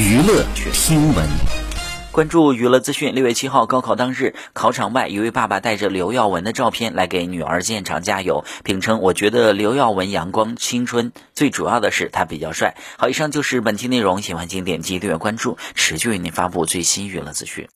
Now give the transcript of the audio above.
娱乐新闻，关注娱乐资讯。六月七号高考当日，考场外，一位爸爸带着刘耀文的照片来给女儿现场加油，并称：“我觉得刘耀文阳光、青春，最主要的是他比较帅。”好，以上就是本期内容。喜欢请点击订阅、关注，持续为您发布最新娱乐资讯。